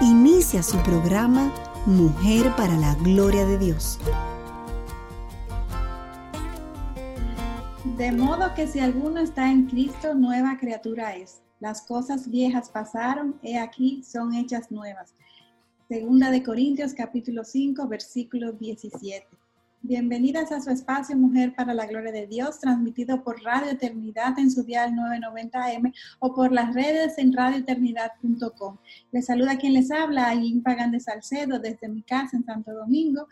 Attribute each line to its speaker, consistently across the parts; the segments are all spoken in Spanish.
Speaker 1: Inicia su programa Mujer para la Gloria de Dios.
Speaker 2: De modo que si alguno está en Cristo, nueva criatura es. Las cosas viejas pasaron, he aquí, son hechas nuevas. Segunda de Corintios capítulo 5, versículo 17. Bienvenidas a su espacio Mujer para la Gloria de Dios, transmitido por Radio Eternidad en su dial 990M o por las redes en radioeternidad.com. Les saluda quien les habla, Ayin Pagan de Salcedo, desde mi casa en Santo Domingo.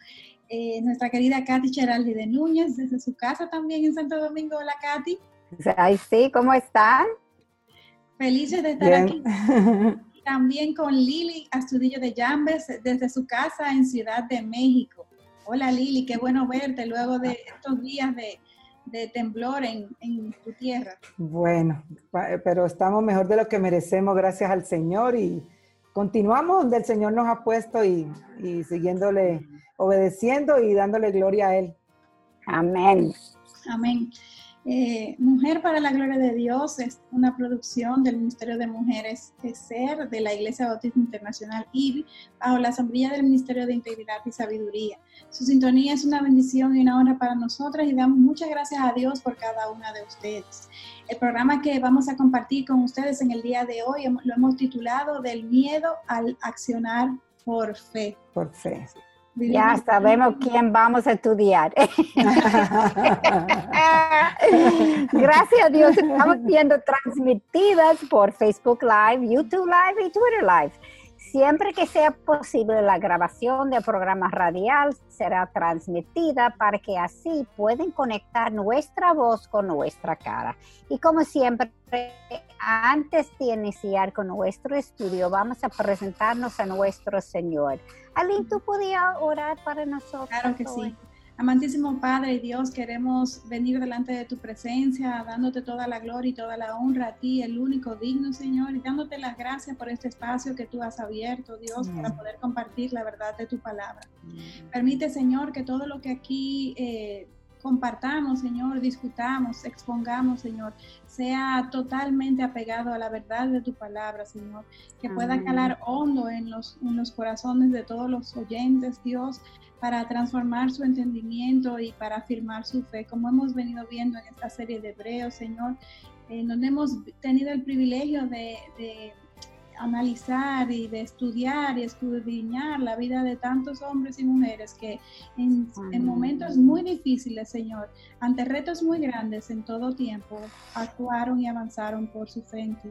Speaker 2: Eh, nuestra querida Katy Cheraldi de Núñez, desde su casa también en Santo Domingo. Hola, Katy.
Speaker 3: Ay, sí, ¿cómo están?
Speaker 2: Felices de estar aquí. También con Lili Astudillo de Llambes, desde su casa en Ciudad de México. Hola Lili, qué bueno verte luego de estos días de, temblor en, tu tierra.
Speaker 4: Bueno, pero estamos mejor de lo que merecemos gracias al Señor y continuamos donde el Señor nos ha puesto y, y siguiéndole, obedeciendo y dándole gloria a Él.
Speaker 3: Amén.
Speaker 2: Amén. Eh, Mujer para la Gloria de Dios es una producción del Ministerio de Mujeres SER de la Iglesia Bautista Internacional IBI bajo la sombrilla del Ministerio de Integridad y Sabiduría. Su sintonía es una bendición y una honra para nosotras y damos muchas gracias a Dios por cada una de ustedes. El programa que vamos a compartir con ustedes en el día de hoy lo hemos titulado Del miedo al accionar por fe.
Speaker 4: Por fe.
Speaker 3: Ya sabemos quién vamos a estudiar. Gracias a Dios estamos siendo transmitidas por Facebook Live, YouTube Live y Twitter Live. Siempre que sea posible, la grabación del programa radial será transmitida para que así pueden conectar nuestra voz con nuestra cara. Y como siempre, antes de iniciar con nuestro estudio, vamos a presentarnos a nuestro Señor. Alin, ¿tú podías orar para nosotros?
Speaker 2: Claro que sí. Amantísimo Padre y Dios, queremos venir delante de tu presencia, dándote toda la gloria y toda la honra a ti, el único digno, Señor, y dándote las gracias por este espacio que tú has abierto, Dios, para poder compartir la verdad de tu palabra. Permite, Señor, que todo lo que aquí eh, compartamos, Señor, discutamos, expongamos, Señor, sea totalmente apegado a la verdad de tu palabra, Señor, que pueda calar hondo en los, en los corazones de todos los oyentes, Dios, para transformar su entendimiento y para afirmar su fe, como hemos venido viendo en esta serie de Hebreos, Señor, en donde hemos tenido el privilegio de, analizar y de estudiar y escudriñar la vida de tantos hombres y mujeres que en, en, momentos muy difíciles, Señor, ante retos muy grandes en todo tiempo, actuaron y avanzaron por su fe en ti.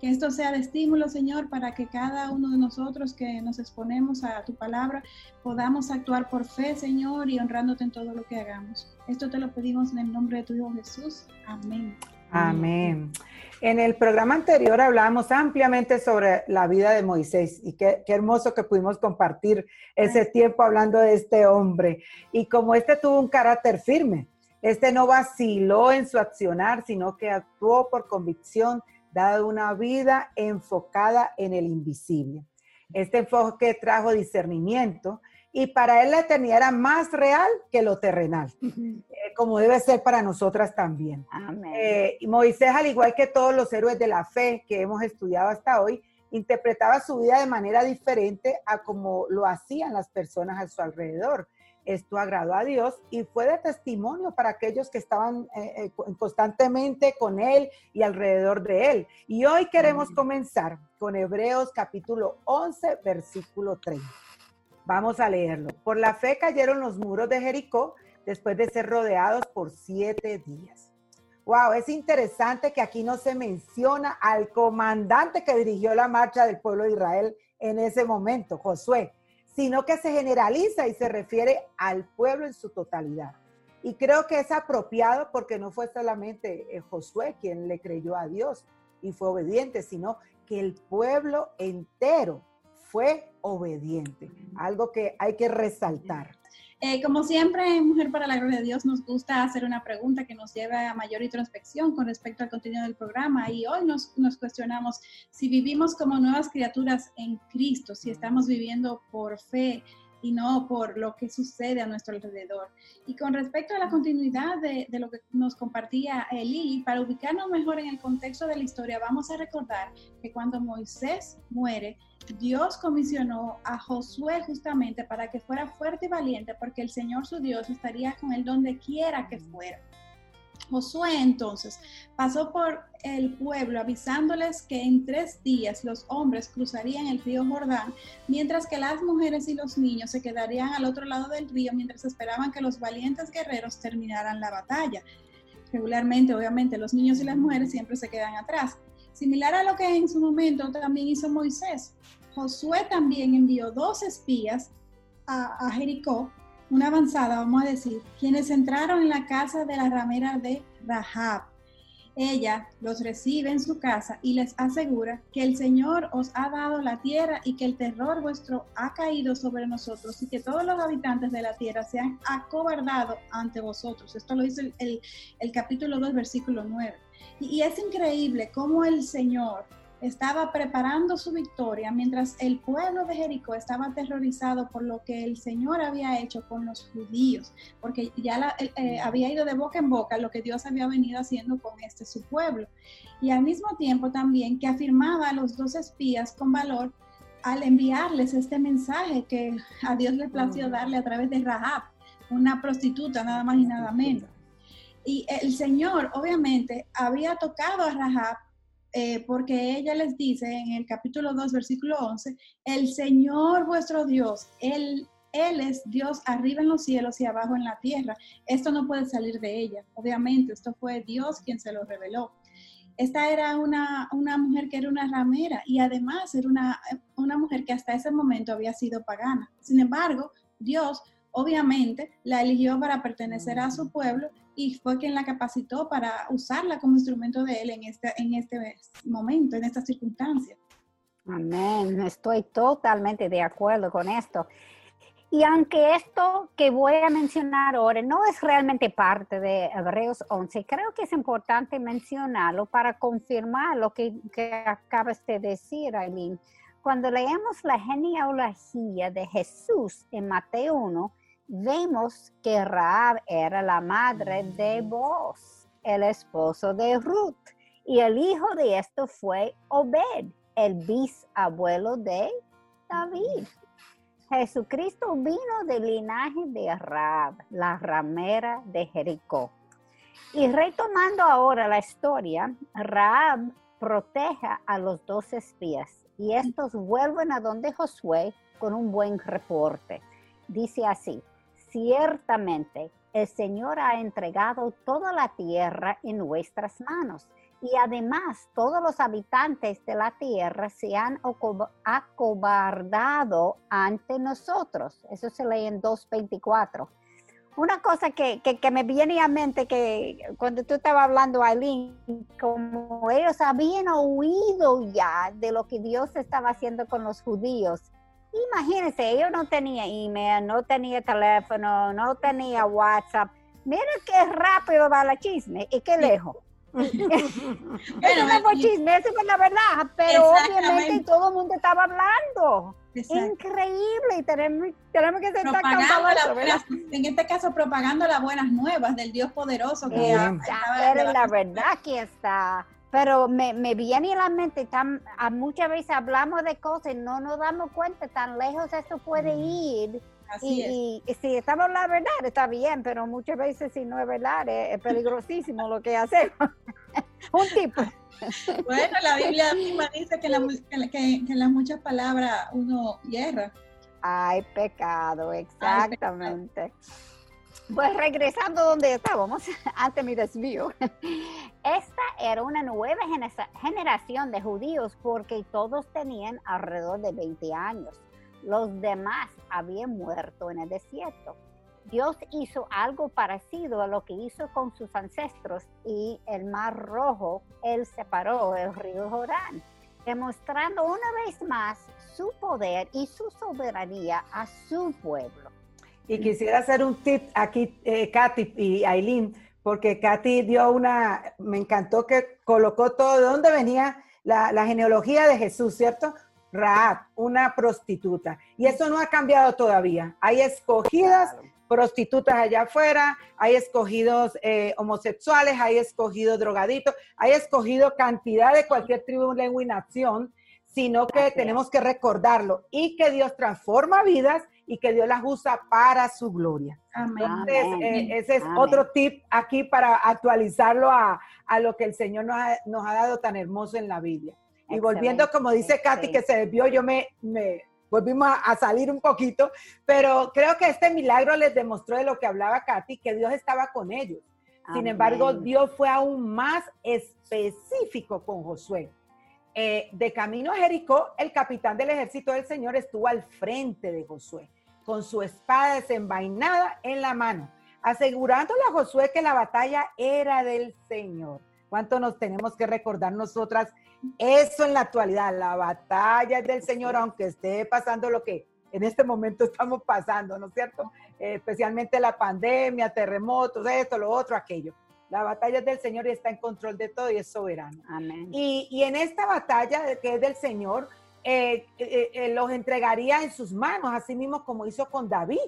Speaker 2: Que esto sea de estímulo, Señor, para que cada uno de nosotros que nos exponemos a tu palabra podamos actuar por fe, Señor, y honrándote en todo lo que hagamos. Esto te lo pedimos en el nombre de tu Hijo Jesús. Amén.
Speaker 4: Amén. En el programa anterior hablábamos ampliamente sobre la vida de Moisés y qué, qué, hermoso que pudimos compartir ese tiempo hablando de este hombre. Y como este tuvo un carácter firme, este no vaciló en su accionar, sino que actuó por convicción dado una vida enfocada en el invisible. Este enfoque trajo discernimiento y para él la eternidad era más real que lo terrenal, como debe ser para nosotras también. Eh, Moisés, al igual que todos los héroes de la fe que hemos estudiado hasta hoy, interpretaba su vida de manera diferente a como lo hacían las personas a su alrededor esto agradó a Dios y fue de testimonio para aquellos que estaban eh, eh, constantemente con Él y alrededor de Él. Y hoy queremos comenzar con Hebreos capítulo 11, versículo 30. Vamos a leerlo. Por la fe cayeron los muros de Jericó después de ser rodeados por siete días. Wow, es interesante que aquí no se menciona al comandante que dirigió la marcha del pueblo de Israel en ese momento, Josué sino que se generaliza y se refiere al pueblo en su totalidad. Y creo que es apropiado porque no fue solamente eh, Josué quien le creyó a Dios y fue obediente, sino que el pueblo entero fue obediente, algo que hay que resaltar.
Speaker 2: Eh, como siempre, Mujer para la Gloria de Dios nos gusta hacer una pregunta que nos lleve a mayor introspección con respecto al contenido del programa. Y hoy nos, nos cuestionamos si vivimos como nuevas criaturas en Cristo, si estamos viviendo por fe, y no por lo que sucede a nuestro alrededor. Y con respecto a la continuidad de, lo que nos compartía Eli, para ubicarnos mejor en el contexto de la historia, vamos a recordar que cuando Moisés muere, Dios comisionó a Josué justamente para que fuera fuerte y valiente, porque el Señor su Dios estaría con él donde quiera que fuera. Josué entonces pasó por el pueblo avisándoles que en tres días los hombres cruzarían el río Jordán, mientras que las mujeres y los niños se quedarían al otro lado del río mientras esperaban que los valientes guerreros terminaran la batalla. Regularmente, obviamente, los niños y las mujeres siempre se quedan atrás. Similar a lo que en su momento también hizo Moisés. Josué también envió dos espías a, a Jericó una avanzada, vamos a decir, quienes entraron en la casa de la ramera de Rahab. Ella los recibe en su casa y les asegura que el Señor os ha dado la tierra y que el terror vuestro ha caído sobre nosotros y que todos los habitantes de la tierra se han acobardado ante vosotros. Esto lo dice el, capítulo 2, versículo 9. Y, y es increíble cómo el Señor estaba preparando su victoria mientras el pueblo de Jericó estaba aterrorizado por lo que el Señor había hecho con los judíos, porque ya la, eh, eh, había ido de boca en boca lo que Dios había venido haciendo con este su pueblo. Y al mismo tiempo también que afirmaba a los dos espías con valor al enviarles este mensaje que a Dios le plació darle a través de Rahab, una prostituta nada más y nada menos. Y el Señor obviamente había tocado a Rahab eh, porque ella les dice en el capítulo 2, versículo 11, el Señor vuestro Dios, Él, Él es Dios arriba en los cielos y abajo en la tierra. Esto no puede salir de ella, obviamente, esto fue Dios quien se lo reveló. Esta era una, una mujer que era una ramera y además era una, una mujer que hasta ese momento había sido pagana. Sin embargo, Dios obviamente la eligió para pertenecer a su pueblo y fue quien la capacitó para usarla como instrumento de él en este, en este momento, en esta circunstancia.
Speaker 3: Amén, estoy totalmente de acuerdo con esto. Y aunque esto que voy a mencionar ahora no es realmente parte de Hebreos 11, creo que es importante mencionarlo para confirmar lo que, que acabas de decir, Aileen. Cuando leemos la genealogía de Jesús en Mateo 1, vemos que Raab era la madre de Boaz, el esposo de Ruth, y el hijo de esto fue Obed, el bisabuelo de David. Jesucristo vino del linaje de Raab, la ramera de Jericó. Y retomando ahora la historia, Raab protege a los dos espías y estos vuelven a donde Josué con un buen reporte. Dice así, ciertamente el Señor ha entregado toda la tierra en nuestras manos y además todos los habitantes de la tierra se han acobardado ante nosotros. Eso se lee en 2.24. Una cosa que, que, me viene a mente que cuando tú estabas hablando, Aileen, como ellos habían oído ya de lo que Dios estaba haciendo con los judíos, Imagínense, ellos no tenían email, no tenía teléfono, no tenía WhatsApp. Mira qué rápido va la chisme y qué lejos. eso no chisme, eso es la verdad, pero obviamente todo el mundo estaba hablando. Increíble, y tenemos, tenemos que ser
Speaker 2: En este caso, propagando las buenas nuevas del Dios poderoso que
Speaker 3: era la verdad que está pero me, me, viene a la mente, tan, a muchas veces hablamos de cosas y no nos damos cuenta, tan lejos esto puede ir. y, y, si estamos la verdad, está bien, pero muchas veces si no es verdad, es, peligrosísimo lo que hacemos. Un tipo.
Speaker 2: Bueno, la Biblia misma dice que, en las muchas palabras uno hierra.
Speaker 3: Hay pecado, exactamente. Pues regresando donde estábamos, ante mi desvío, esta era una nueva generación de judíos porque todos tenían alrededor de 20 años. Los demás habían muerto en el desierto. Dios hizo algo parecido a lo que hizo con sus ancestros y el mar rojo, él separó el río Jordán. demostrando una vez más su poder y su soberanía a su pueblo.
Speaker 4: Y quisiera hacer un tip aquí, eh, Katy y Aileen, porque Katy dio una, me encantó que colocó todo de dónde venía la, genealogía de Jesús, ¿cierto? Raab, una prostituta. Y eso no ha cambiado todavía. Hay escogidas prostitutas allá afuera, hay escogidos eh, homosexuales, hay escogidos drogaditos, hay escogido cantidad de cualquier tribu, lengua y nación, sino que tenemos que recordarlo y que Dios transforma vidas y que Dios las usa para su gloria. Entonces, eh, ese es otro tip aquí para actualizarlo a, lo que el Señor nos ha, nos ha, dado tan hermoso en la Biblia. Y volviendo, como dice Katy, que se desvió, yo me, me volvimos a, salir un poquito, pero creo que este milagro les demostró de lo que hablaba Katy, que Dios estaba con ellos. Sin embargo, Dios fue aún más específico con Josué. Eh, de camino a Jericó, el capitán del ejército del Señor estuvo al frente de Josué, con su espada desenvainada en la mano, asegurándole a Josué que la batalla era del Señor. ¿Cuánto nos tenemos que recordar nosotras eso en la actualidad? La batalla es del Señor, aunque esté pasando lo que en este momento estamos pasando, ¿no es cierto? Eh, especialmente la pandemia, terremotos, esto, lo otro, aquello. La batalla es del Señor y está en control de todo y es soberano. Amén. Y, en esta batalla que es del Señor, eh, eh, los entregaría en sus manos, así mismo como hizo con David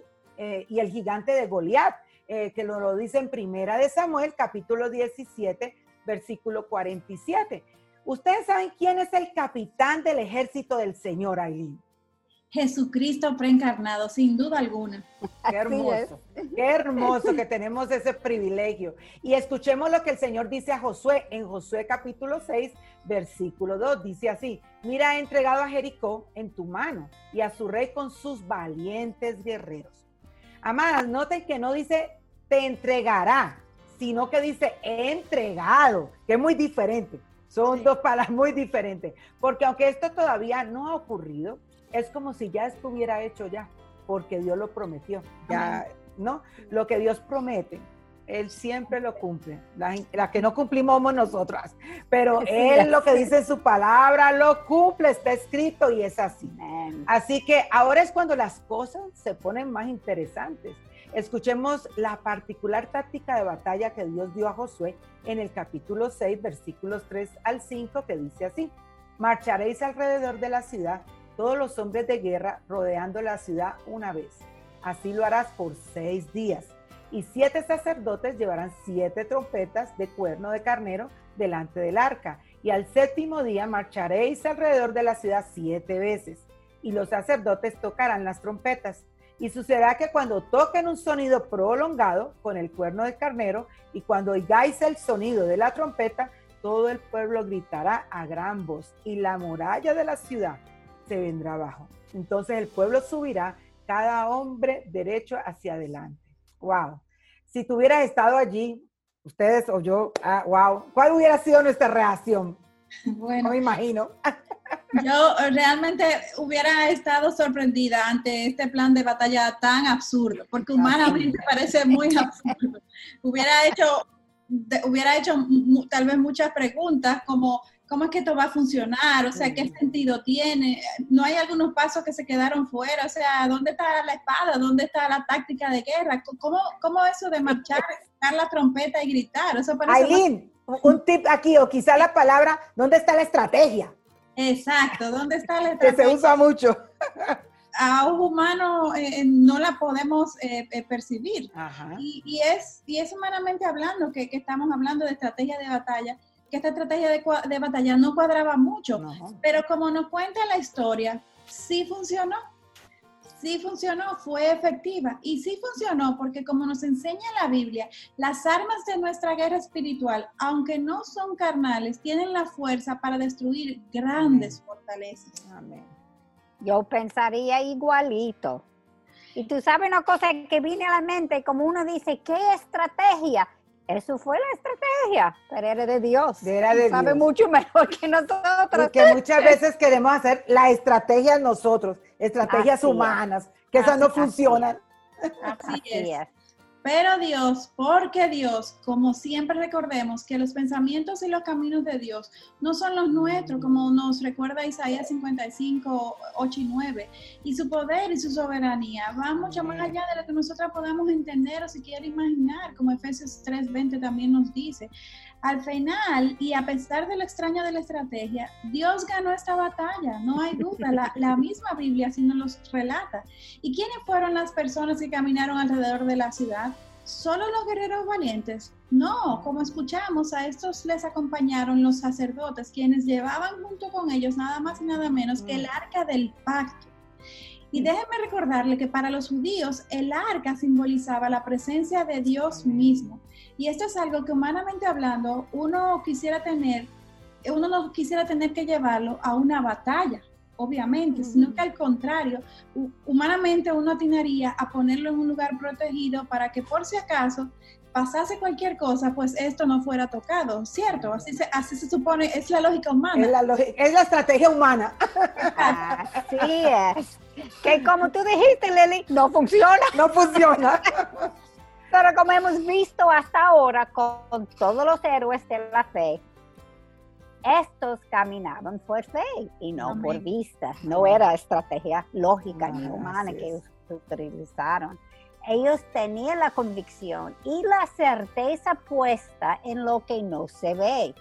Speaker 4: y el gigante de Goliat, que lo, lo dice en Primera de Samuel, capítulo 17, versículo 47. Ustedes saben quién es el capitán del ejército del Señor, Aileen.
Speaker 2: Jesucristo preencarnado, sin duda alguna.
Speaker 4: Qué hermoso, qué hermoso que tenemos ese privilegio. Y escuchemos lo que el Señor dice a Josué en Josué capítulo 6, versículo 2. Dice así, mira, he entregado a Jericó en tu mano y a su rey con sus valientes guerreros. Amadas, noten que no dice te entregará, sino que dice entregado, que es muy diferente. Son dos palabras muy diferentes, porque aunque esto todavía no ha ocurrido, es como si ya estuviera hecho ya, porque Dios lo prometió. Ya, ¿no? Lo que Dios promete, Él siempre lo cumple. La, que no cumplimos somos nosotras, pero Él lo que dice en su palabra lo cumple, está escrito y es así. Así que ahora es cuando las cosas se ponen más interesantes Escuchemos la particular táctica de batalla que Dios dio a Josué en el capítulo 6, versículos 3 al 5, que dice así, marcharéis alrededor de la ciudad, todos los hombres de guerra rodeando la ciudad una vez. Así lo harás por seis días. Y siete sacerdotes llevarán siete trompetas de cuerno de carnero delante del arca. Y al séptimo día marcharéis alrededor de la ciudad siete veces. Y los sacerdotes tocarán las trompetas y sucederá que cuando toquen un sonido prolongado con el cuerno de carnero y cuando oigáis el sonido de la trompeta, todo el pueblo gritará a gran voz y la muralla de la ciudad se vendrá abajo. Entonces el pueblo subirá, cada hombre derecho hacia adelante. Wow. Si tuvieras estado allí, ustedes o yo, ah, wow, ¿cuál hubiera sido nuestra reacción? Bueno, no me imagino.
Speaker 2: Yo realmente hubiera estado sorprendida ante este plan de batalla tan absurdo, porque humanamente parece muy absurdo. Hubiera hecho, hubiera hecho tal vez muchas preguntas como, ¿cómo es que esto va a funcionar? O sea, ¿qué sentido tiene? No hay algunos pasos que se quedaron fuera, o sea, ¿dónde está la espada? ¿Dónde está la táctica de guerra? ¿Cómo, cómo eso de marchar, dar la trompeta y gritar? Eso
Speaker 4: Aileen, un tip aquí, o quizá la palabra, ¿dónde está la estrategia?
Speaker 2: Exacto, ¿dónde está la
Speaker 4: estrategia? Que se usa mucho.
Speaker 2: A un humano eh, no la podemos eh, eh, percibir. Y, es, y es humanamente hablando que, estamos hablando de estrategia de batalla, que esta estrategia de, batalla no cuadraba mucho, pero como nos cuenta la historia, sí funcionó sí funcionó, fue efectiva y sí funcionó porque como nos enseña la Biblia, las armas de nuestra guerra espiritual, aunque no son carnales, tienen la fuerza para destruir grandes fortalezas. Amén.
Speaker 3: Yo pensaría igualito. Y tú sabes una cosa que viene a la mente, como uno dice, ¿qué estrategia? Eso fue la estrategia, pero era de Dios.
Speaker 4: Era de
Speaker 3: sabe mucho mejor que nosotros.
Speaker 4: Porque muchas veces queremos hacer la estrategia nosotros, estrategias humanas, que esas no funcionan.
Speaker 2: Así, es. Pero Dios, porque Dios, como siempre recordemos que los pensamientos y los caminos de Dios no son los nuestros, como nos recuerda Isaías 55, 8 y 9, y su poder y su soberanía van mucho más allá de lo que nosotros podamos entender o siquiera imaginar, como Efesios 3, 20 también nos dice. Al final, y a pesar de lo extraño de la estrategia, Dios ganó esta batalla, no hay duda, la, la misma Biblia así nos los relata. ¿Y quiénes fueron las personas que caminaron alrededor de la ciudad? ¿Solo los guerreros valientes? No, como escuchamos, a estos les acompañaron los sacerdotes, quienes llevaban junto con ellos nada más y nada menos que el mm. arca del pacto. Y mm. déjenme recordarle que para los judíos el arca simbolizaba la presencia de Dios mismo. Y esto es algo que humanamente hablando uno quisiera tener, uno no quisiera tener que llevarlo a una batalla, obviamente, sino que al contrario, humanamente uno atinaría a ponerlo en un lugar protegido para que por si acaso pasase cualquier cosa, pues esto no fuera tocado, ¿cierto? Así se, así se supone, es la lógica humana.
Speaker 4: Es la, es la estrategia humana.
Speaker 3: Así es. Que como tú dijiste, Leli, no funciona.
Speaker 4: No funciona.
Speaker 3: Pero como hemos visto hasta ahora con todos los héroes de la fe, estos caminaban por fe y no por vista. No era estrategia lógica ni humana que utilizaron. Ellos tenían la convicción y la certeza puesta en lo que no se ve.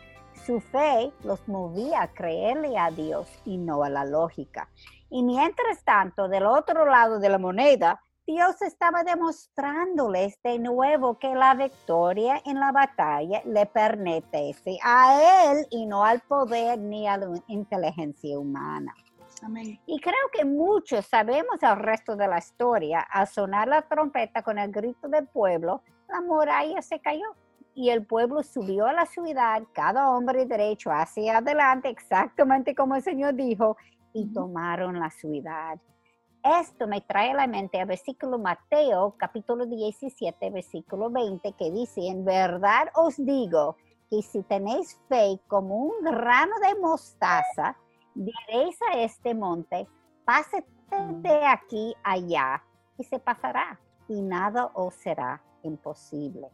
Speaker 3: Su fe los movía a creerle a Dios y no a la lógica. Y mientras tanto, del otro lado de la moneda, Dios estaba demostrándoles de nuevo que la victoria en la batalla le pertenece a Él y no al poder ni a la inteligencia humana. Amén. Y creo que muchos sabemos el resto de la historia. Al sonar la trompeta con el grito del pueblo, la muralla se cayó y el pueblo subió a la ciudad, cada hombre derecho hacia adelante, exactamente como el Señor dijo, y tomaron la ciudad. Esto me trae a la mente el versículo Mateo capítulo 17, versículo 20, que dice, en verdad os digo que si tenéis fe como un grano de mostaza, diréis a este monte, pásate de aquí allá y se pasará y nada os será imposible.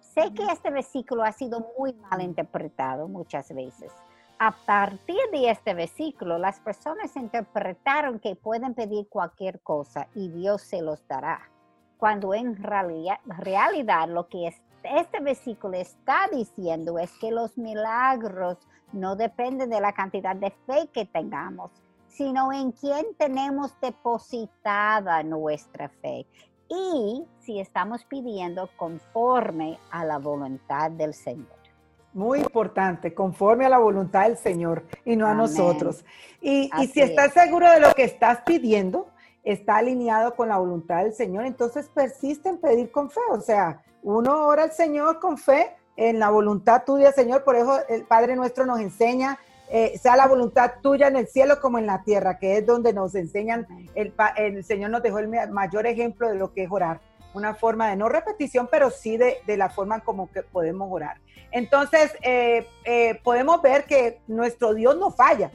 Speaker 3: Sé que este versículo ha sido muy mal interpretado muchas veces a partir de este versículo, las personas interpretaron que pueden pedir cualquier cosa y Dios se los dará, cuando en realidad, lo que este versículo está diciendo es que los milagros no dependen de la cantidad de fe que tengamos, sino en quién tenemos depositada nuestra fe y si estamos pidiendo conforme a la voluntad del Señor.
Speaker 4: Muy importante, conforme a la voluntad del Señor y no a nosotros. Y, si estás seguro de lo que estás pidiendo, está alineado con la voluntad del Señor, entonces persiste en pedir con fe. O sea, uno ora al Señor con fe en la voluntad tuya, Señor. Por eso el Padre nuestro nos enseña, eh, sea la voluntad tuya en el cielo como en la tierra, que es donde nos enseñan, el, el Señor nos dejó el mayor ejemplo de lo que es orar una forma de no repetición, pero sí de, la forma como que podemos orar. Entonces, eh, eh, podemos ver que nuestro Dios no falla.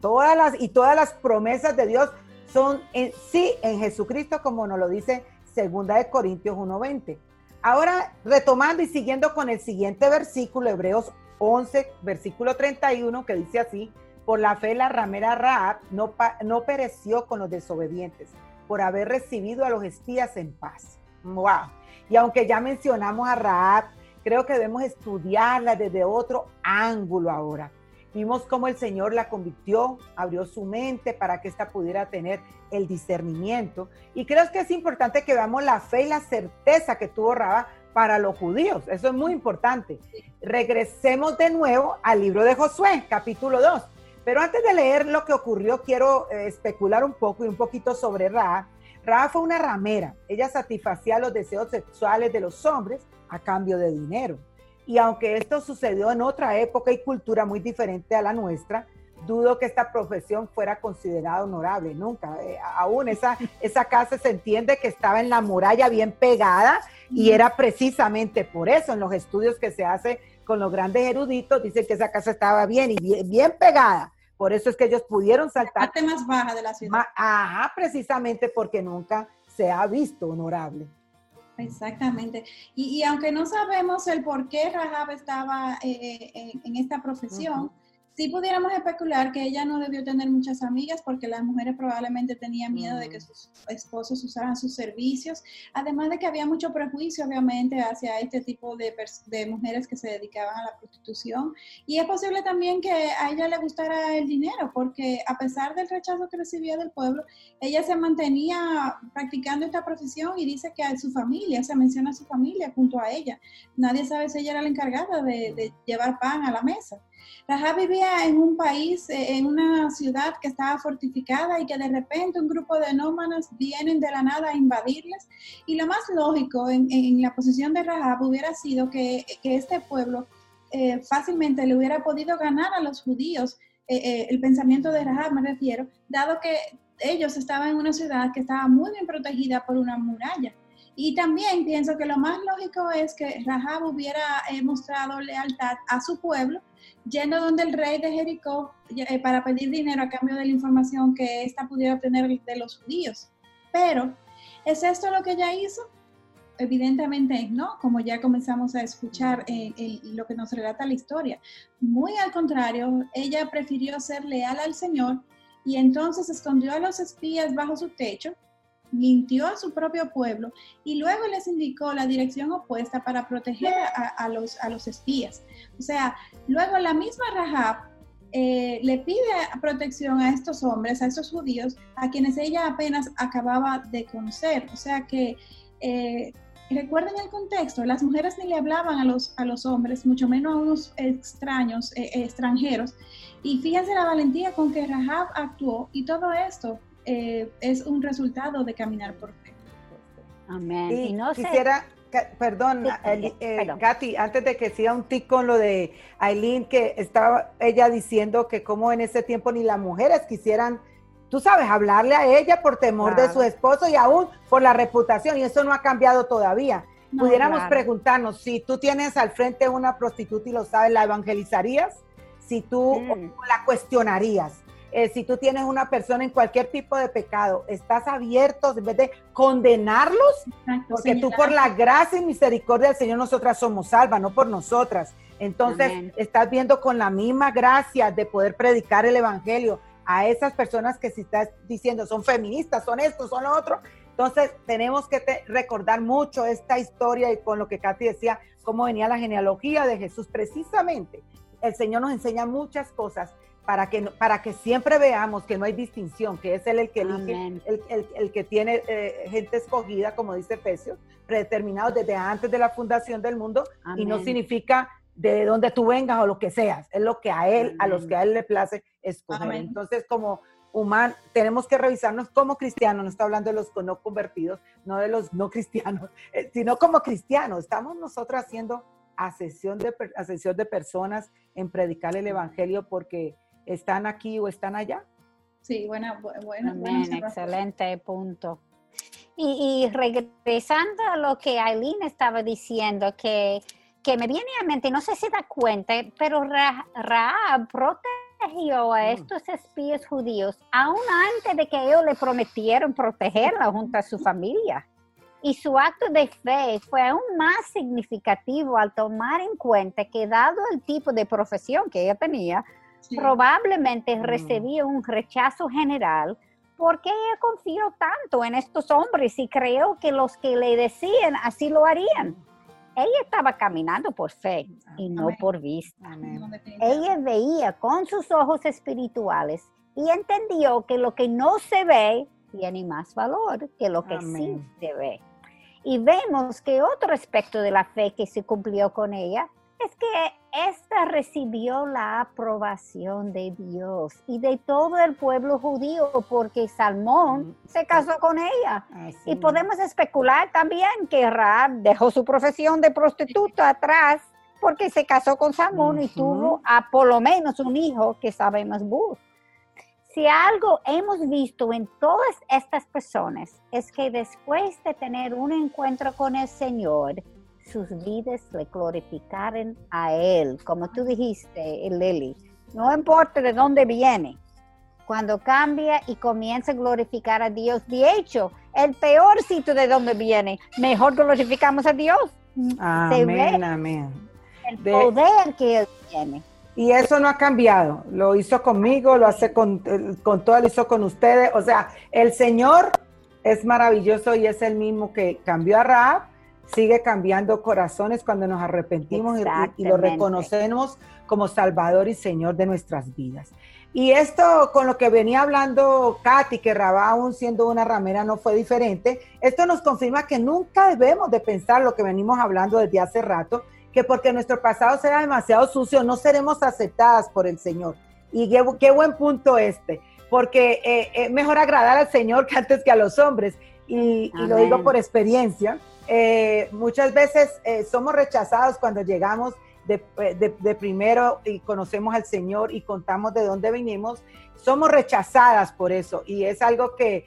Speaker 4: Todas las, y todas las promesas de Dios son en sí en Jesucristo, como nos lo dice segunda de Corintios 1.20. Ahora, retomando y siguiendo con el siguiente versículo, Hebreos 11, versículo 31, que dice así, por la fe la ramera Raab no, no pereció con los desobedientes por haber recibido a los espías en paz. ¡Wow! Y aunque ya mencionamos a Raab, creo que debemos estudiarla desde otro ángulo ahora. Vimos cómo el Señor la convirtió, abrió su mente para que ésta pudiera tener el discernimiento. Y creo que es importante que veamos la fe y la certeza que tuvo Raab para los judíos. Eso es muy importante. Regresemos de nuevo al libro de Josué, capítulo 2. Pero antes de leer lo que ocurrió, quiero eh, especular un poco y un poquito sobre Ra. Ra fue una ramera. Ella satisfacía los deseos sexuales de los hombres a cambio de dinero. Y aunque esto sucedió en otra época y cultura muy diferente a la nuestra, dudo que esta profesión fuera considerada honorable, nunca. Eh, aún esa, esa casa se entiende que estaba en la muralla bien pegada y era precisamente por eso en los estudios que se hace con los grandes eruditos, dicen que esa casa estaba bien y bien, pegada. Por eso es que ellos pudieron saltar. La
Speaker 2: parte más baja de la ciudad.
Speaker 4: ajá, precisamente porque nunca se ha visto honorable.
Speaker 2: Exactamente. Y, aunque no sabemos el por qué Rahab estaba eh, eh, en, esta profesión, si pudiéramos especular que ella no debió tener muchas amigas porque las mujeres probablemente tenían miedo de que mm. sus esposos usaran sus servicios, además de que había mucho prejuicio obviamente hacia este tipo de, de mujeres que se dedicaban a la prostitución. Y es posible también que a ella le gustara el dinero porque a pesar del rechazo que recibía del pueblo, ella se mantenía practicando esta profesión y dice que a su familia, se menciona a su familia junto a ella. Nadie sabe si ella era la encargada de, de llevar pan a la mesa. Rahab vivía en un país, eh, en una ciudad que estaba fortificada y que de repente un grupo de nómadas vienen de la nada a invadirles. Y lo más lógico en, la posición de Rahab hubiera sido que, este pueblo eh, fácilmente le hubiera podido ganar a los judíos. Eh, el pensamiento de Rahab me refiero, dado que ellos estaban en una ciudad que estaba muy bien protegida por una muralla. Y también pienso que lo más lógico es que Rahab hubiera mostrado lealtad a su pueblo yendo donde el rey de Jericó eh, para pedir dinero a cambio de la información que ésta pudiera obtener de los judíos. Pero, ¿es esto lo que ella hizo? Evidentemente no, como ya comenzamos a escuchar eh, lo que nos relata la historia. Muy al contrario, ella prefirió ser leal al Señor y entonces escondió a los espías bajo su techo mintió a su propio pueblo y luego les indicó la dirección opuesta para proteger a, los, a los espías. O sea, luego la misma Rahab eh, le pide protección a estos hombres, a estos judíos, a quienes ella apenas acababa de conocer. O sea que, eh, recuerden el contexto, las mujeres ni le hablaban a los, a los hombres, mucho menos a unos extraños, eh, extranjeros. Y fíjense la valentía con que Rahab actuó y todo esto eh, es un resultado de caminar por fe.
Speaker 4: Amén. Y, no quisiera, perdón, eh, Katy, antes de que siga un tic con lo de Aileen, que estaba ella diciendo que como en ese tiempo ni las mujeres quisieran, tú sabes, hablarle a ella por temor de su esposo y aún por la reputación, y eso no ha cambiado todavía. Pudiéramos preguntarnos, si tú tienes al frente una prostituta y lo sabes, ¿la evangelizarías? Si tú mm. la cuestionarías eh, si tú tienes una persona en cualquier tipo de pecado, estás abierto en vez de condenarlos, porque tú por la gracia y misericordia del Señor nosotras somos salvas, no por nosotras. Entonces, estás viendo con la misma gracia de poder predicar el Evangelio a esas personas que si estás diciendo son feministas, son esto, son lo otro. Entonces, tenemos que recordar mucho esta historia y con lo que Katy decía, cómo venía la genealogía de Jesús. Precisamente, el Señor nos enseña muchas cosas para que, para que siempre veamos que no hay distinción, que es Él el que elige, el, que tiene eh, gente escogida, como dice Efesios, predeterminados desde antes de la fundación del mundo, y no significa de dónde tú vengas o lo que seas, es lo que a Él, a los que a Él le place escoger. Entonces, como humano, tenemos que revisarnos como cristianos, no está hablando de los no convertidos, no de los no cristianos, eh, sino como cristianos, estamos nosotros haciendo asesión de, asesión de personas en predicar el Evangelio porque están aquí o están allá.
Speaker 2: Sí, buena, buena.
Speaker 3: excelente punto. Y, regresando a lo que Aileen estaba diciendo, que, que me viene a mente, no sé si da cuenta, pero Raab protegió a mm. estos espías judíos aún antes de que ellos le prometieron protegerla junto a su familia. Y su acto de fe fue aún más significativo al tomar en cuenta que dado el tipo de profesión que ella tenía, probablemente mm. recibía un rechazo general porque ella confió tanto en estos hombres y creyó que los que le decían así lo harían. Ella estaba caminando por fe y no por vista. Ella veía con sus ojos espirituales y entendió que lo que no se ve tiene más valor que lo que sí se ve. Y vemos que otro aspecto de la fe que se cumplió con ella es que ésta recibió la aprobación de Dios y de todo el pueblo judío porque Salmón se casó con ella. y podemos especular también que Raab dejó su profesión de prostituta atrás porque se casó con Salmón y tuvo a por lo menos un hijo que sabemos Bus. Si algo hemos visto en todas estas personas es que después de tener un encuentro con el Señor, sus vidas le glorificaren a Él, como tú dijiste, Lily. No importa de dónde viene. cuando cambia y comienza a glorificar a Dios. De hecho, el peor sitio de donde viene, mejor glorificamos a Dios.
Speaker 4: Amén, amén.
Speaker 3: El poder que Él tiene.
Speaker 4: Y eso no ha cambiado. Lo hizo conmigo, lo hace con, con todo, lo hizo con ustedes. O sea, el Señor es maravilloso y es el mismo que cambió a Raab, sigue cambiando corazones cuando nos arrepentimos y, lo reconocemos como Salvador y Señor de nuestras vidas. Y esto con lo que venía hablando Katy, que Raab aún siendo una ramera no fue diferente, esto nos confirma que nunca debemos de pensar lo que venimos hablando desde hace rato, que porque nuestro pasado sea demasiado sucio no seremos aceptadas por el Señor. Y qué, buen punto este, porque eh, es mejor agradar al Señor que antes que a los hombres. Y, lo digo por experiencia. Eh, muchas veces eh, somos rechazados cuando llegamos de, primero y conocemos al Señor y contamos de dónde venimos. Somos rechazadas por eso y es algo que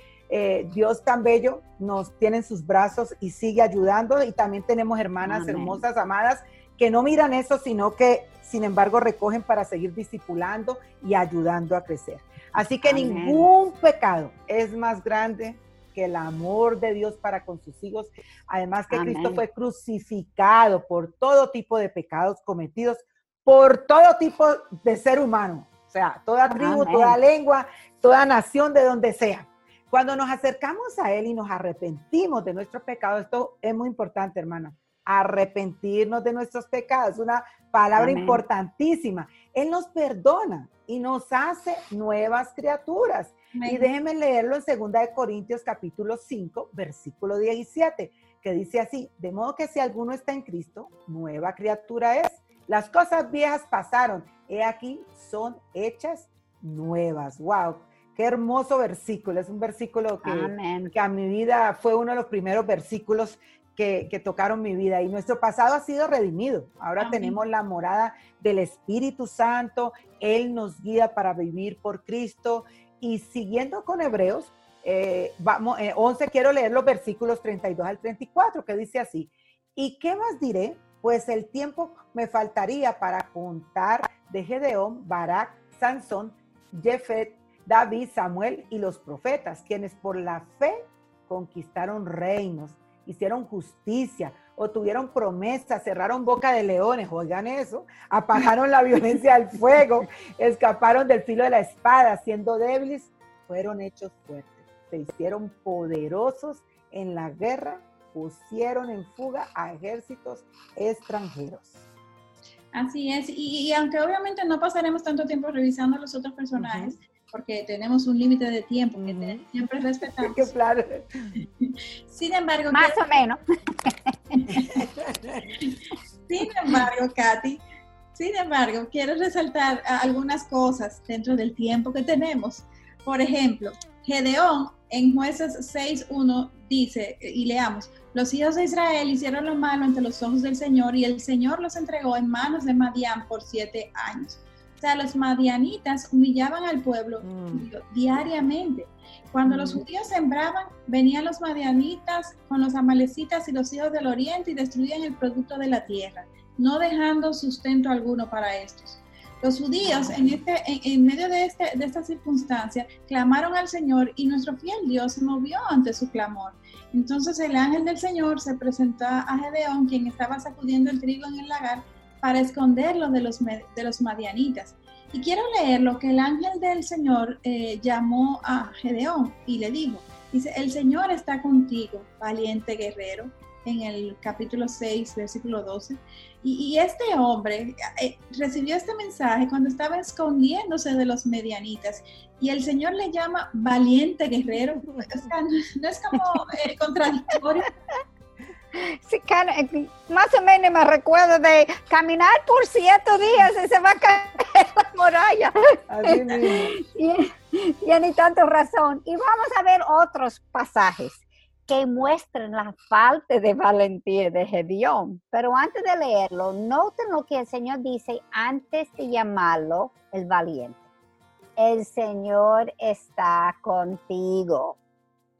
Speaker 4: Dios tan bello nos tiene en sus brazos y sigue ayudando. Y también tenemos hermanas hermosas, amadas, que no miran eso, sino que, sin embargo, recogen para seguir discipulando y ayudando a crecer. Así que ningún pecado es más grande que el amor de Dios para con sus hijos. Además que Cristo fue crucificado por todo tipo de pecados cometidos por todo tipo de ser humano. O sea, toda tribu, toda lengua, toda nación, de donde sea. Cuando nos acercamos a Él y nos arrepentimos de nuestros pecados, esto es muy importante, hermana arrepentirnos de nuestros pecados, una palabra importantísima. Él nos perdona y nos hace nuevas criaturas. Y déjenme leerlo en 2 de Corintios capítulo 5, versículo 17, que dice así, de modo que si alguno está en Cristo, nueva criatura es. Las cosas viejas pasaron, he aquí son hechas nuevas. Wow, qué hermoso versículo. Es un versículo que, que, a mi vida fue uno de los primeros versículos que, tocaron mi vida. Y nuestro pasado ha sido redimido. Ahora tenemos la morada del Espíritu Santo, Él nos guía para vivir por Cristo. Y siguiendo con Hebreos, eh, vamos, 11 eh, quiero leer los versículos 32 al 34 que dice así, ¿y qué más diré? Pues el tiempo me faltaría para contar de Gedeón, Barak, Sansón, Jefet, David, Samuel y los profetas, quienes por la fe conquistaron reinos hicieron justicia, o tuvieron promesas, cerraron boca de leones, oigan eso, apagaron la violencia del fuego, escaparon del filo de la espada, siendo débiles, fueron hechos fuertes, se hicieron poderosos en la guerra, pusieron en fuga a ejércitos extranjeros.
Speaker 2: Así es, y, aunque obviamente no pasaremos tanto tiempo revisando a los otros personajes, porque tenemos un límite de tiempo que siempre respetamos.
Speaker 4: claro.
Speaker 2: Sin embargo,
Speaker 3: más o menos.
Speaker 2: sin embargo, Katy, sin embargo, quiero resaltar algunas cosas dentro del tiempo que tenemos. Por ejemplo, Gedeón en Jueces 6.1 dice, y leamos, los hijos de Israel hicieron lo malo ante los ojos del Señor y el Señor los entregó en manos de Madián por siete años. Sea, los madianitas humillaban al pueblo mm. diariamente. Cuando los mm. judíos sembraban, venían los madianitas con los amalecitas y los hijos del oriente y destruían el producto de la tierra, no dejando sustento alguno para estos. Los judíos en, este, en, medio de, este, de esta circunstancia clamaron al Señor y nuestro fiel Dios se movió ante su clamor. Entonces el ángel del Señor se presentó a Gedeón, quien estaba sacudiendo el trigo en el lagar, para esconderlo de los, de los madianitas. Y quiero leer lo que el ángel del Señor eh, llamó a Gedeón y le dijo, dice, el Señor está contigo, valiente guerrero, en el capítulo 6, versículo 12. Y, este hombre eh, recibió este mensaje cuando estaba escondiéndose de los medianitas. Y el Señor le llama valiente guerrero. no, es como eh, contradictorio.
Speaker 3: Sí, eh, más o menos me recuerdo de caminar por siete días y se va a caer la muralla. Tiene tanto razón. Y vamos a ver otros pasajes que muestran la falta de valentía de Gedeón. Pero antes de leerlo, noten lo que el Señor dice antes de llamarlo el valiente. El Señor está contigo.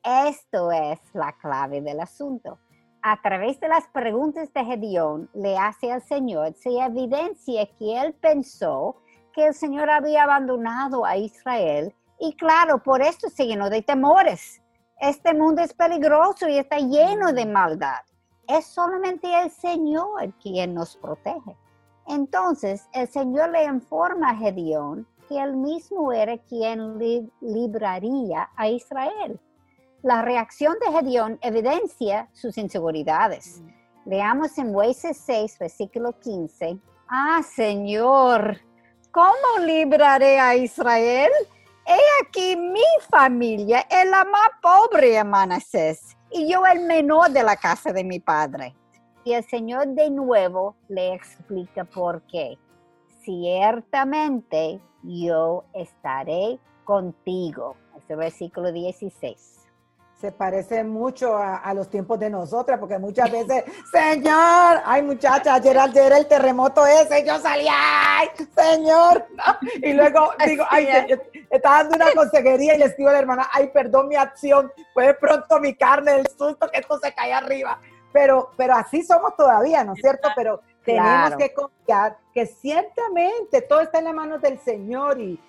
Speaker 3: Esto es la clave del asunto a través de las preguntas de Gedeón le hace al Señor, se evidencia que él pensó que el Señor había abandonado a Israel Y claro, por esto se llenó de temores. Este mundo es peligroso y está lleno de maldad. Es solamente el Señor quien nos protege. Entonces el Señor le informa a Gedeón que él mismo era quien libraría a Israel. La reacción de Gedeón evidencia sus inseguridades. Leamos en Jueces 6, versículo 15. Ah, Señor, ¿cómo libraré a Israel? He aquí mi familia es la más pobre, Manasés, y yo el menor de la casa de mi padre. Y el Señor de nuevo le explica por qué. Ciertamente yo estaré contigo. Este versículo 16
Speaker 4: se parece mucho a, los tiempos de nosotras, porque muchas veces, Señor, ay muchacha, ayer, ayer el terremoto ese, yo salí, ay, Señor, y luego digo, ay, estaba dando una consejería y le digo a la hermana, ay, perdón mi acción, fue de pronto mi carne, el susto que esto se cae arriba, pero, pero así somos todavía, ¿no es cierto? Pero tenemos que confiar que ciertamente todo está en las manos del Señor y,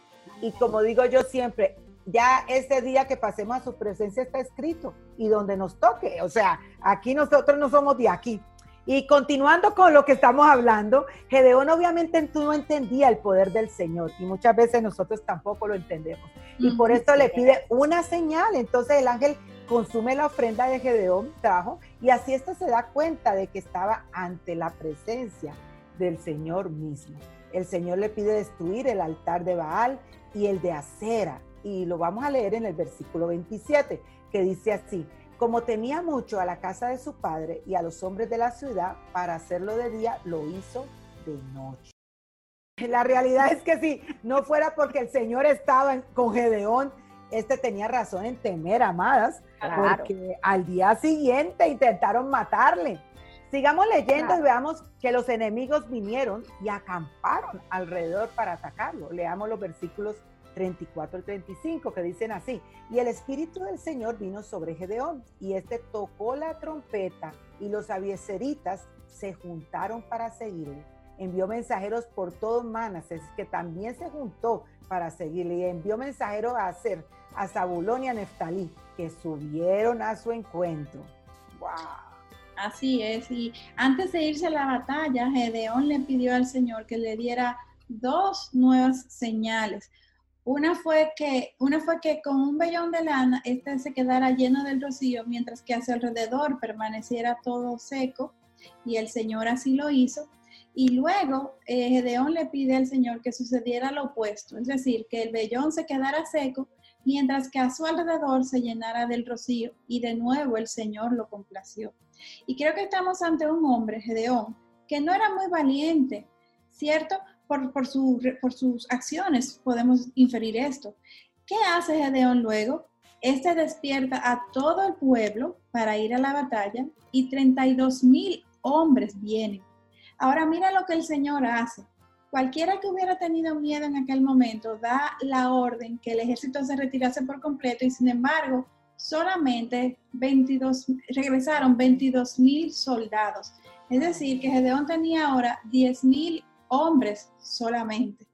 Speaker 4: y como digo yo siempre, ya ese día que pasemos a su presencia está escrito y donde nos toque. O sea, aquí nosotros no somos de aquí. Y continuando con lo que estamos hablando, Gedeón obviamente tú no entendía el poder del Señor y muchas veces nosotros tampoco lo entendemos. Y por eso le pide una señal. Entonces el ángel consume la ofrenda de Gedeón, trajo, y así esto se da cuenta de que estaba ante la presencia del Señor mismo. El Señor le pide destruir el altar de Baal y el de Acera y lo vamos a leer en el versículo 27, que dice así, como temía mucho a la casa de su padre y a los hombres de la ciudad, para hacerlo de día, lo hizo de noche. La realidad es que si no fuera porque el Señor estaba con Gedeón, este tenía razón en temer, amadas, porque al día siguiente intentaron matarle. Sigamos leyendo y veamos que los enemigos vinieron y acamparon alrededor para atacarlo. Leamos los versículos 34 al 35, que dicen así, y el Espíritu del Señor vino sobre Gedeón, y este tocó la trompeta, y los abieseritas se juntaron para seguirle. Envió mensajeros por todo Manases, que también se juntó para seguirle, y envió mensajeros a hacer a Zabulón y a Neftalí, que subieron a su encuentro. ¡Wow!
Speaker 2: Así es, y antes de irse a la batalla, Gedeón le pidió al Señor que le diera dos nuevas señales. Una fue que, una fue que con un vellón de lana este se quedara lleno del rocío, mientras que hacia alrededor permaneciera todo seco, y el Señor así lo hizo. Y luego eh, Gedeón le pide al Señor que sucediera lo opuesto, es decir, que el vellón se quedara seco, mientras que a su alrededor se llenara del rocío, y de nuevo el Señor lo complació. Y creo que estamos ante un hombre, Gedeón, que no era muy valiente, ¿cierto? Por, por, sus acciones podemos inferir esto. ¿Qué hace Gedeón luego? Este despierta a todo el pueblo para ir a la batalla y 32 mil hombres vienen. Ahora mira lo que el Señor hace. Cualquiera que hubiera tenido miedo en aquel momento da la orden que el ejército se retirase por completo y sin embargo solamente 22, regresaron 22 mil soldados. Es decir, que Gedeón tenía ahora 10 mil hombres solamente.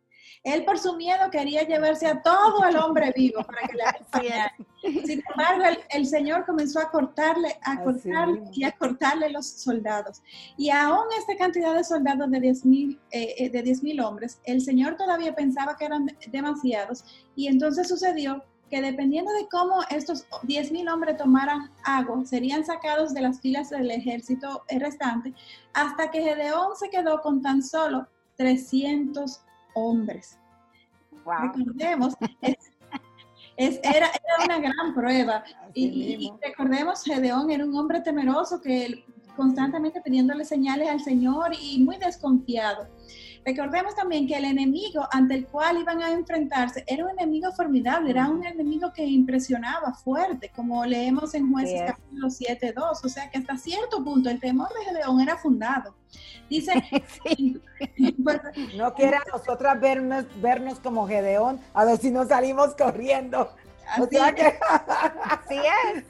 Speaker 2: Él por su miedo quería llevarse a todo el hombre vivo para que le acompañara. Sin embargo, el, Señor comenzó a cortarle, a cortarle y a cortarle los soldados. Y aún esta cantidad de soldados de 10 mil eh, eh, de hombres, el Señor todavía pensaba que eran demasiados. Y entonces sucedió que dependiendo de cómo estos 10.000 hombres tomaran agua, serían sacados de las filas del ejército restante, hasta que Gedeón se quedó con tan solo 300 hombres. Recordemos, era, una gran prueba. Y, y, recordemos, Gedeón era un hombre temeroso que constantemente pidiéndole señales al Señor y muy desconfiado. Recordemos también que el enemigo ante el cual iban a enfrentarse era un enemigo formidable, era un enemigo que impresionaba fuerte, como leemos en Jueces capítulo 7, 2. O sea que hasta cierto punto el temor de Gedeón era fundado. Dice,
Speaker 4: pues, no quiera nosotras vernos, vernos como Gedeón, a ver si no salimos corriendo.
Speaker 2: Así,
Speaker 3: así es.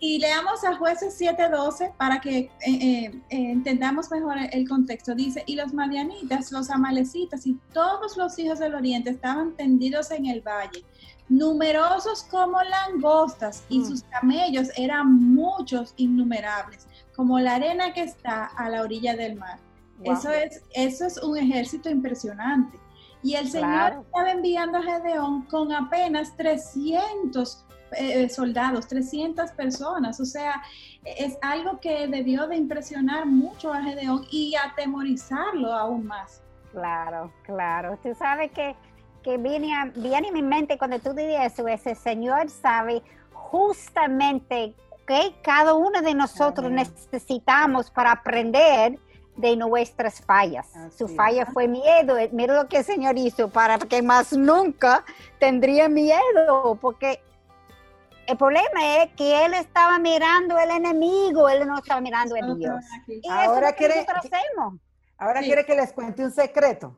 Speaker 2: Y, leamos a jueces 7:12 para que eh, eh, entendamos mejor el contexto. Dice, y los madianitas, los amalecitas y todos los hijos del oriente estaban tendidos en el valle, numerosos como langostas, y mm. sus camellos eran muchos, innumerables, como la arena que está a la orilla del mar. Eso, es, eso es un ejército impresionante. Y el Señor estaba enviando a Gedeón con apenas 300 eh, soldados, 300 personas. O sea, es algo que debió de impresionar mucho a Gedeón y atemorizarlo aún más.
Speaker 3: Claro, claro. Tú sabes que, que viene, a, viene en mi mente cuando tú dices eso, ese Señor sabe justamente que cada uno de nosotros necesitamos para aprender de nuestras fallas. Su falla fue miedo. Eh, mira lo que el Señor hizo para que más nunca tendría miedo, porque el problema es que él estaba mirando el enemigo, él no estaba mirando el Dios.
Speaker 4: Y ahora quiere, Ahora quiere que les cuente un secreto.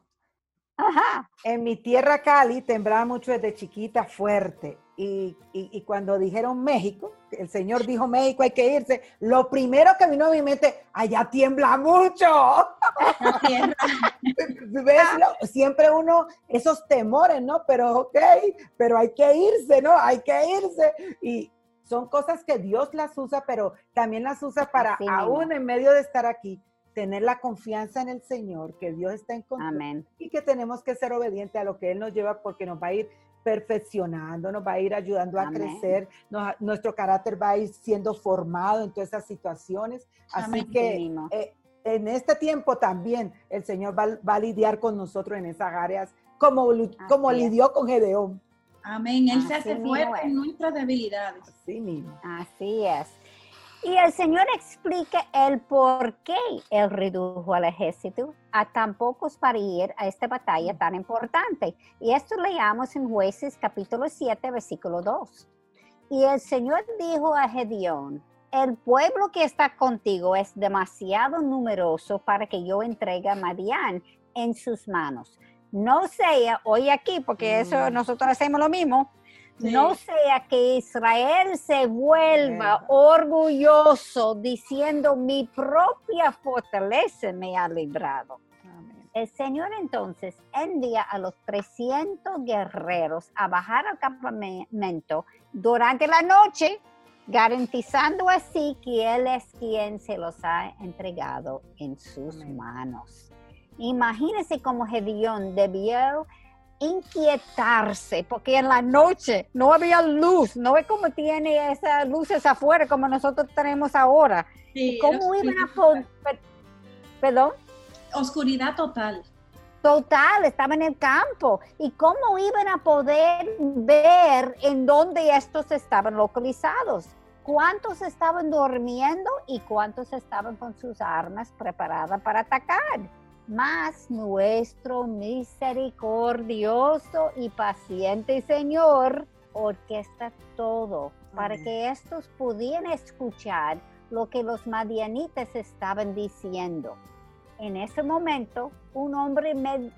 Speaker 3: Ajá.
Speaker 4: En mi tierra Cali temblaba mucho desde chiquita fuerte y, cuando dijeron México, el Señor dijo México hay que irse, lo primero que vino a mi mente, allá tiembla mucho. Siempre uno, esos temores, ¿no? Pero ok, pero hay que irse, ¿no? Hay que irse. Y son cosas que Dios las usa, pero también las usa para, aún en medio de estar aquí, tener la confianza en el Señor, que Dios está en control y que tenemos que ser obedientes a lo que Él nos lleva porque nos va a ir perfeccionando, nos va a ir ayudando a crecer, nuestro carácter va a ir siendo formado en todas esas situaciones. Así que eh, en este tiempo también el Señor va, a lidiar con nosotros en esas áreas, como, como lidió con Gedeón.
Speaker 2: Amén. Él se hace fuerte en nuestras debilidades.
Speaker 4: Así mismo.
Speaker 3: Así es. Y el Señor explica el por qué Él redujo al ejército a tan pocos para ir a esta batalla tan importante. Y esto leamos en Jueces capítulo 7, versículo 2. Y el Señor dijo a Gedeón, el pueblo que está contigo es demasiado numeroso para que yo entregue a Madián en sus manos. No sea, hoy aquí, porque eso mm. nosotros hacemos lo mismo, no sea que Israel se vuelva orgulloso diciendo mi propia fortaleza me ha librado. El Señor entonces envía a los 300 guerreros a bajar al campamento durante la noche, garantizando así que Él es quien se los ha entregado en sus manos. Imagínense cómo Gedeón debió inquietarse, porque en la noche no había luz, no es como tiene esas luces afuera como nosotros tenemos ahora. ¿Cómo iban a poder, perdón?
Speaker 2: Oscuridad total.
Speaker 3: Total, estaba en el campo. ¿Y cómo iban a poder ver en dónde estos estaban localizados? ¿Cuántos estaban durmiendo y cuántos estaban con sus armas preparadas para atacar? Mas nuestro misericordioso y paciente Señor orquesta todo para que estos pudieran escuchar lo que los madianitas estaban diciendo. En ese momento, un hombre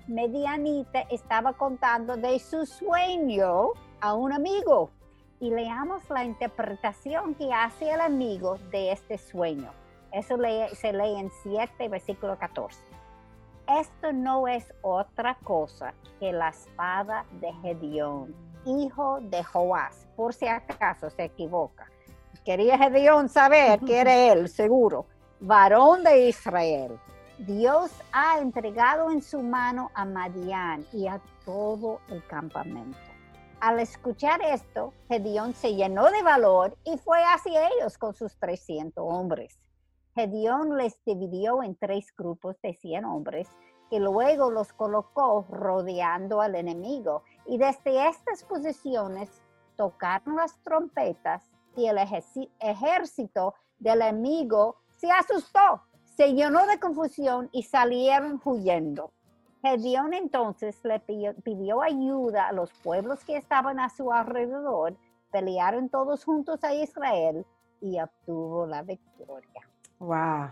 Speaker 3: medianita estaba contando de su sueño a un amigo. Y leamos la interpretación que hace el amigo de este sueño. Eso se lee en 7, versículo 14. Esto no es otra cosa que la espada de Gedeón, hijo de Joás, por si acaso se equivoca. Quería Gedeón saber que era él, seguro, varón de Israel. Dios ha entregado en su mano a Madián y a todo el campamento. Al escuchar esto, Gedeón se llenó de valor y fue hacia ellos con sus 300 hombres. Gedeón les dividió en tres grupos de 100 hombres que luego los colocó rodeando al enemigo. Y desde estas posiciones tocaron las trompetas y el ejército del enemigo se asustó, se llenó de confusión y salieron huyendo. Gedeón entonces le pidió, ayuda a los pueblos que estaban a su alrededor, pelearon todos juntos a Israel y obtuvo la victoria.
Speaker 4: Wow.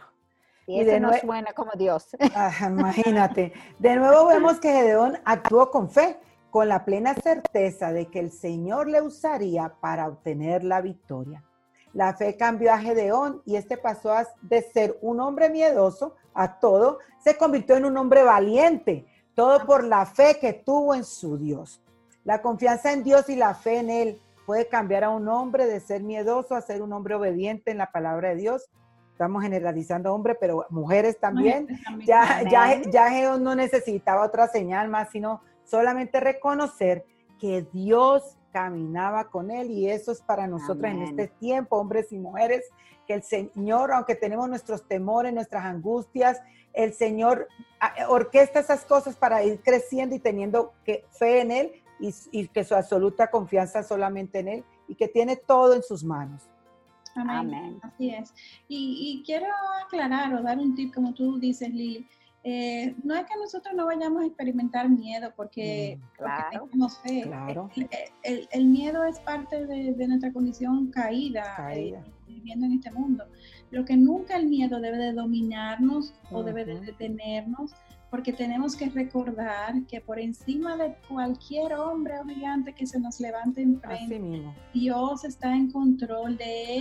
Speaker 3: Y, de no suena como Dios.
Speaker 4: imagínate. De nuevo vemos que Gedeón actuó con fe con la plena certeza de que el Señor le usaría para obtener la victoria. La fe cambió a Gedeón y este pasó de ser un hombre miedoso a todo, se convirtió en un hombre valiente, todo por la fe que tuvo en su Dios. La confianza en Dios y la fe en Él puede cambiar a un hombre de ser miedoso a ser un hombre obediente en la palabra de Dios. Estamos generalizando hombres, pero mujeres también. Ya, ya, ya no necesitaba otra señal más, sino solamente reconocer que Dios caminaba con él y eso es para nosotros en este tiempo, hombres y mujeres, que el Señor, aunque tenemos nuestros temores, nuestras angustias, el Señor ah, orquesta esas cosas para ir creciendo y teniendo que, fe en Él y, que su absoluta confianza solamente en Él y que tiene todo en sus manos.
Speaker 2: Amén. Así es. Y, y, quiero aclarar o dar un tip, como tú dices, Lili. Eh, no es que nosotros no vayamos a experimentar miedo porque, mm, tenemos fe. El, miedo es parte de, nuestra condición caída, eh, viviendo en este mundo. Lo que nunca el miedo debe de dominarnos o debe de detenernos porque tenemos que recordar que por encima de cualquier hombre o gigante que se nos levante enfrente, Dios está en control de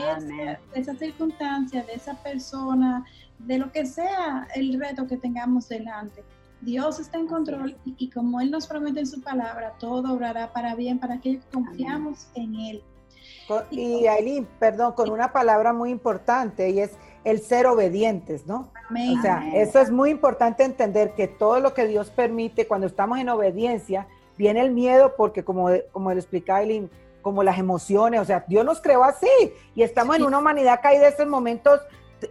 Speaker 2: esa, circunstancia, de esa persona, de lo que sea el reto que tengamos delante. Dios está en control y, como Él nos promete en su palabra, todo obrará para bien para que confiamos en Él.
Speaker 4: y Aileen, perdón, con una palabra muy importante y es el ser obedientes, ¿no? O sea, eso es muy importante entender que todo lo que Dios permite, cuando estamos en obediencia, viene el miedo porque como, como lo explicaba Eileen, como las emociones, o sea, Dios nos creó así y estamos en una humanidad caída de esos momentos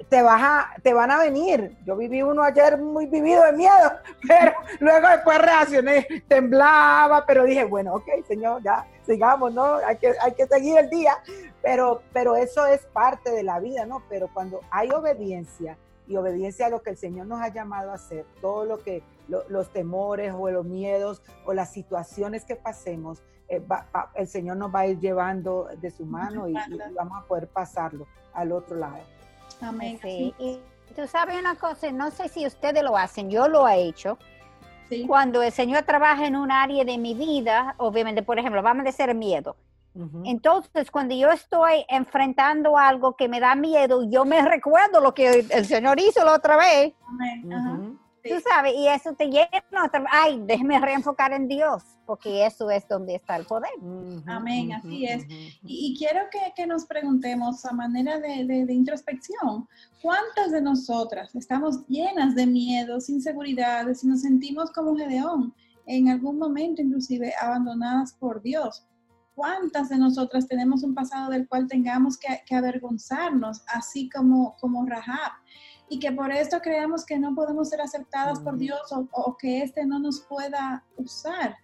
Speaker 4: te, vas te van a venir. Yo viví uno ayer muy vivido de miedo, pero luego después reaccioné, temblaba, pero dije, bueno, ok, Señor, ya sigamos, ¿no? Hay que, hay que seguir el día. Pero, pero eso es parte de la vida, ¿no? Pero cuando hay obediencia y obediencia a lo que el Señor nos ha llamado a hacer, todo lo que los temores o los miedos o las situaciones que pasemos, eh, el Señor nos va a ir llevando de su mano y vamos a poder pasarlo al otro lado.
Speaker 3: Amén. Y tú sabes una cosa, no sé si ustedes lo hacen, yo lo he hecho. Cuando el Señor trabaja en un área de mi vida, obviamente, por ejemplo, vamos a decir miedo. Entonces, cuando yo estoy enfrentando algo que me da miedo, yo me recuerdo lo que el Señor hizo la otra vez. Amén. Tú sabes, y eso te llena, ay, déjeme reenfocar en Dios, porque eso es donde está el poder.
Speaker 2: Amén, así es. Y, quiero que, nos preguntemos a manera de, de, introspección, ¿cuántas de nosotras estamos llenas de miedos, inseguridades y nos sentimos como Gedeón, en algún momento inclusive abandonadas por Dios? ¿Cuántas de nosotras tenemos un pasado del cual tengamos que, que avergonzarnos, así como, como Rahab? Y que por esto creamos que no podemos ser aceptadas por Dios o, que éste no nos pueda usar.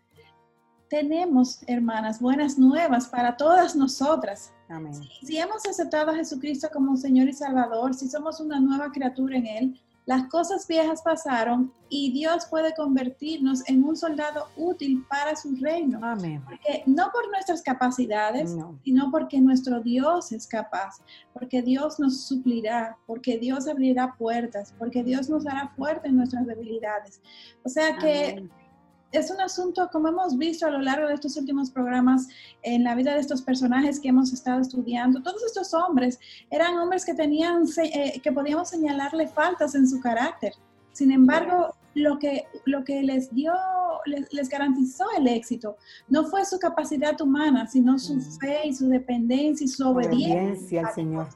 Speaker 2: Tenemos, hermanas, buenas nuevas para todas nosotras. Amén. si, hemos aceptado a Jesucristo como Señor y Salvador, si somos una nueva criatura en Él, las cosas viejas pasaron y Dios puede convertirnos en un soldado útil para su reino. Amén. Porque no por nuestras capacidades, sino porque nuestro Dios es capaz, porque Dios nos suplirá, porque Dios abrirá puertas, porque Dios nos hará fuerte en nuestras debilidades. O sea que es un asunto, como hemos visto a lo largo de estos últimos programas, en la vida de estos personajes que hemos estado estudiando, todos estos hombres eran hombres que tenían, eh, que podíamos señalarle faltas en su carácter. Sin embargo, lo que, lo que les dio, les, garantizó el éxito, no fue su capacidad humana, sino su mm. fe y su dependencia y su obediencia,
Speaker 4: al Señor.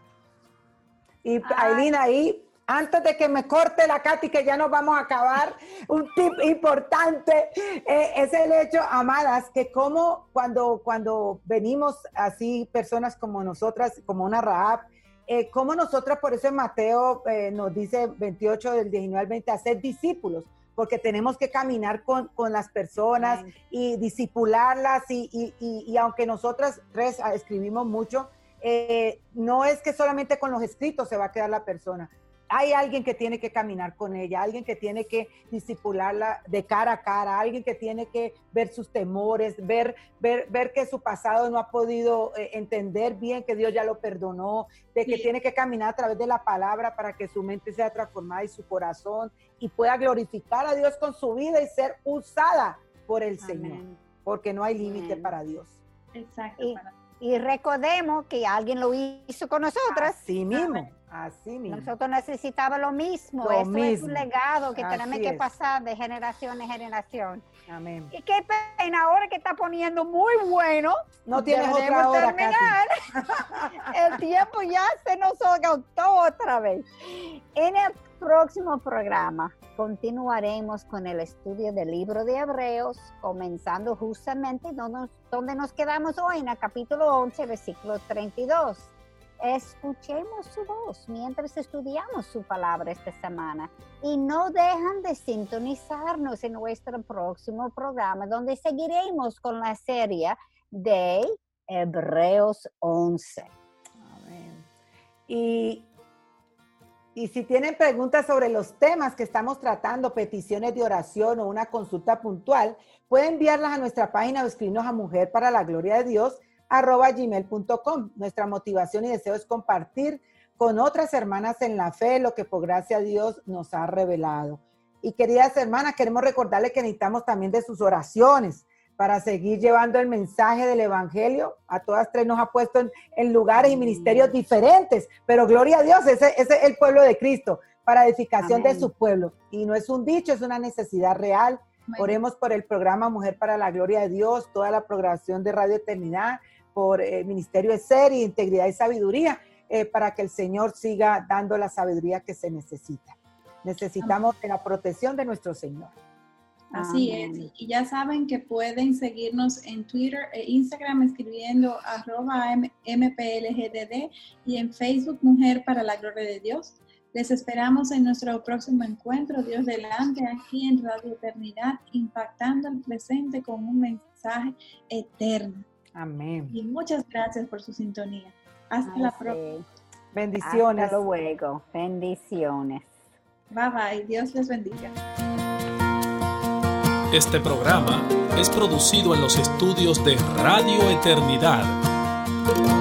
Speaker 4: Y ahí antes de que me corte la Katy, que ya nos vamos a acabar, un tip importante eh, es el hecho, amadas, que como cuando, cuando venimos así, personas como nosotras, como una Raab, eh, como nosotras, por eso en Mateo eh, nos dice 28 del 19 al 20, hacer discípulos, porque tenemos que caminar con, con las personas y disipularlas y, y, y, y, aunque nosotras tres escribimos mucho, no es que solamente con los escritos se va a quedar la persona, hay alguien que tiene que caminar con ella, alguien que tiene que disipularla de cara a cara, alguien que tiene que ver sus temores, ver, ver, ver que su pasado no ha podido eh, entender bien que Dios ya lo perdonó, de que tiene que caminar a través de la palabra para que su mente sea transformada y su corazón y pueda glorificar a Dios con su vida y ser usada por el Señor. porque no hay límite para Dios.
Speaker 2: Exacto.
Speaker 3: Y, recordemos que alguien lo hizo con nosotras.
Speaker 4: Sí mismo. Así mismo.
Speaker 3: Nosotros necesitamos lo mismo. Lo Esto es un legado que tenemos que pasar de generación en generación.
Speaker 4: Amén.
Speaker 3: Y qué pena, ahora que está poniendo muy bueno.
Speaker 4: No tienes otra hora terminar.
Speaker 3: el tiempo ya se nos agotó otra vez. En el próximo programa continuaremos con el estudio del libro de Hebreos, comenzando justamente donde nos quedamos hoy, en el capítulo 11, versículo 32 escuchemos su voz mientras estudiamos su palabra esta semana y no dejan de sintonizarnos en nuestro próximo programa donde seguiremos con la serie de Hebreos 11.
Speaker 4: Amén. Y, y si tienen preguntas sobre los temas que estamos tratando, peticiones de oración o una consulta puntual, pueden enviarlas a nuestra página o escribirnos a Mujer para la Gloria de Dios arroba gmail.com. Nuestra motivación y deseo es compartir con otras hermanas en la fe lo que por gracia a Dios nos ha revelado. Y queridas hermanas, queremos recordarles que necesitamos también de sus oraciones para seguir llevando el mensaje del Evangelio. A todas tres nos ha puesto en, lugares y ministerios diferentes, pero gloria a Dios, ese, es el pueblo de Cristo para edificación de su pueblo. Y no es un dicho, es una necesidad real. Oremos por el programa Mujer para la Gloria de Dios, toda la programación de Radio Eternidad, por el Ministerio de Ser y Integridad y Sabiduría, eh, para que el Señor siga dando la sabiduría que se necesita. Necesitamos de la protección de nuestro Señor.
Speaker 2: Así es. Y ya saben que pueden seguirnos en Twitter e Instagram escribiendo arroba mplgdd y en Facebook Mujer para la Gloria de Dios. Les esperamos en nuestro próximo encuentro, Dios delante, aquí en Radio Eternidad, impactando el presente con un mensaje eterno.
Speaker 4: Amén.
Speaker 2: Y muchas gracias por su sintonía. Hasta la próxima.
Speaker 4: Bendiciones.
Speaker 3: Hasta luego. Bendiciones.
Speaker 2: Bye bye. Dios les bendiga.
Speaker 5: Este programa es producido en los estudios de Radio Eternidad.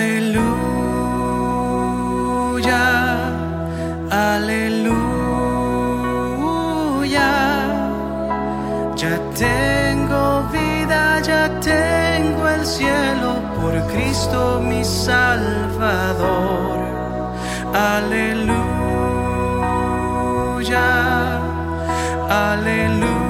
Speaker 5: Aleluya, aleluya.
Speaker 6: Ya tengo vida, ya tengo el cielo por Cristo mi Salvador. Aleluya, aleluya.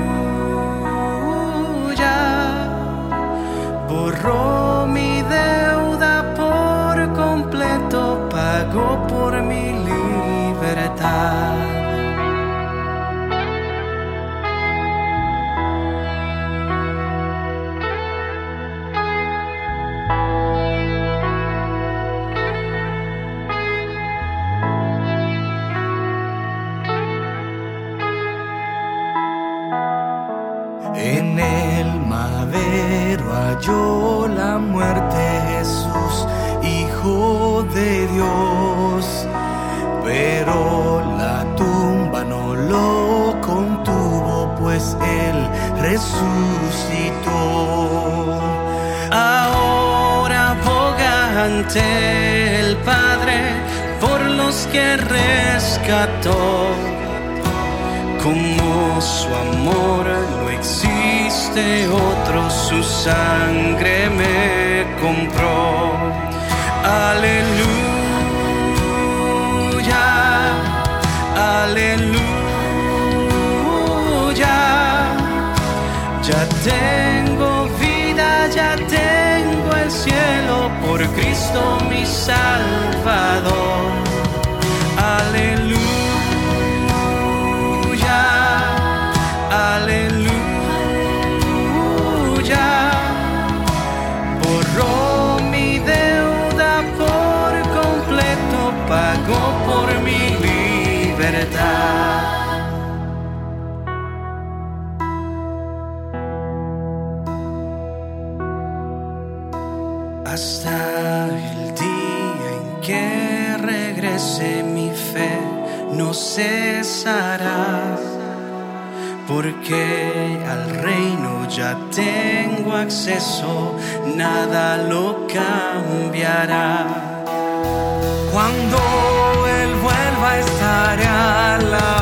Speaker 6: Padre por los que rescató. Como su amor no existe otro, su sangre me compró. Aleluya, aleluya. tengo vida, ya tengo el cielo por Cristo mi Salvador. No cesará, porque al reino ya tengo acceso, nada lo cambiará. Cuando Él vuelva estaré alabando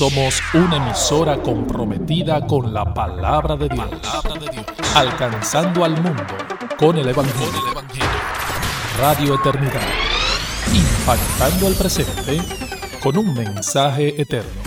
Speaker 5: Somos una emisora comprometida con la palabra de Dios, alcanzando al mundo con el Evangelio. Radio Eternidad, impactando al presente con un mensaje eterno.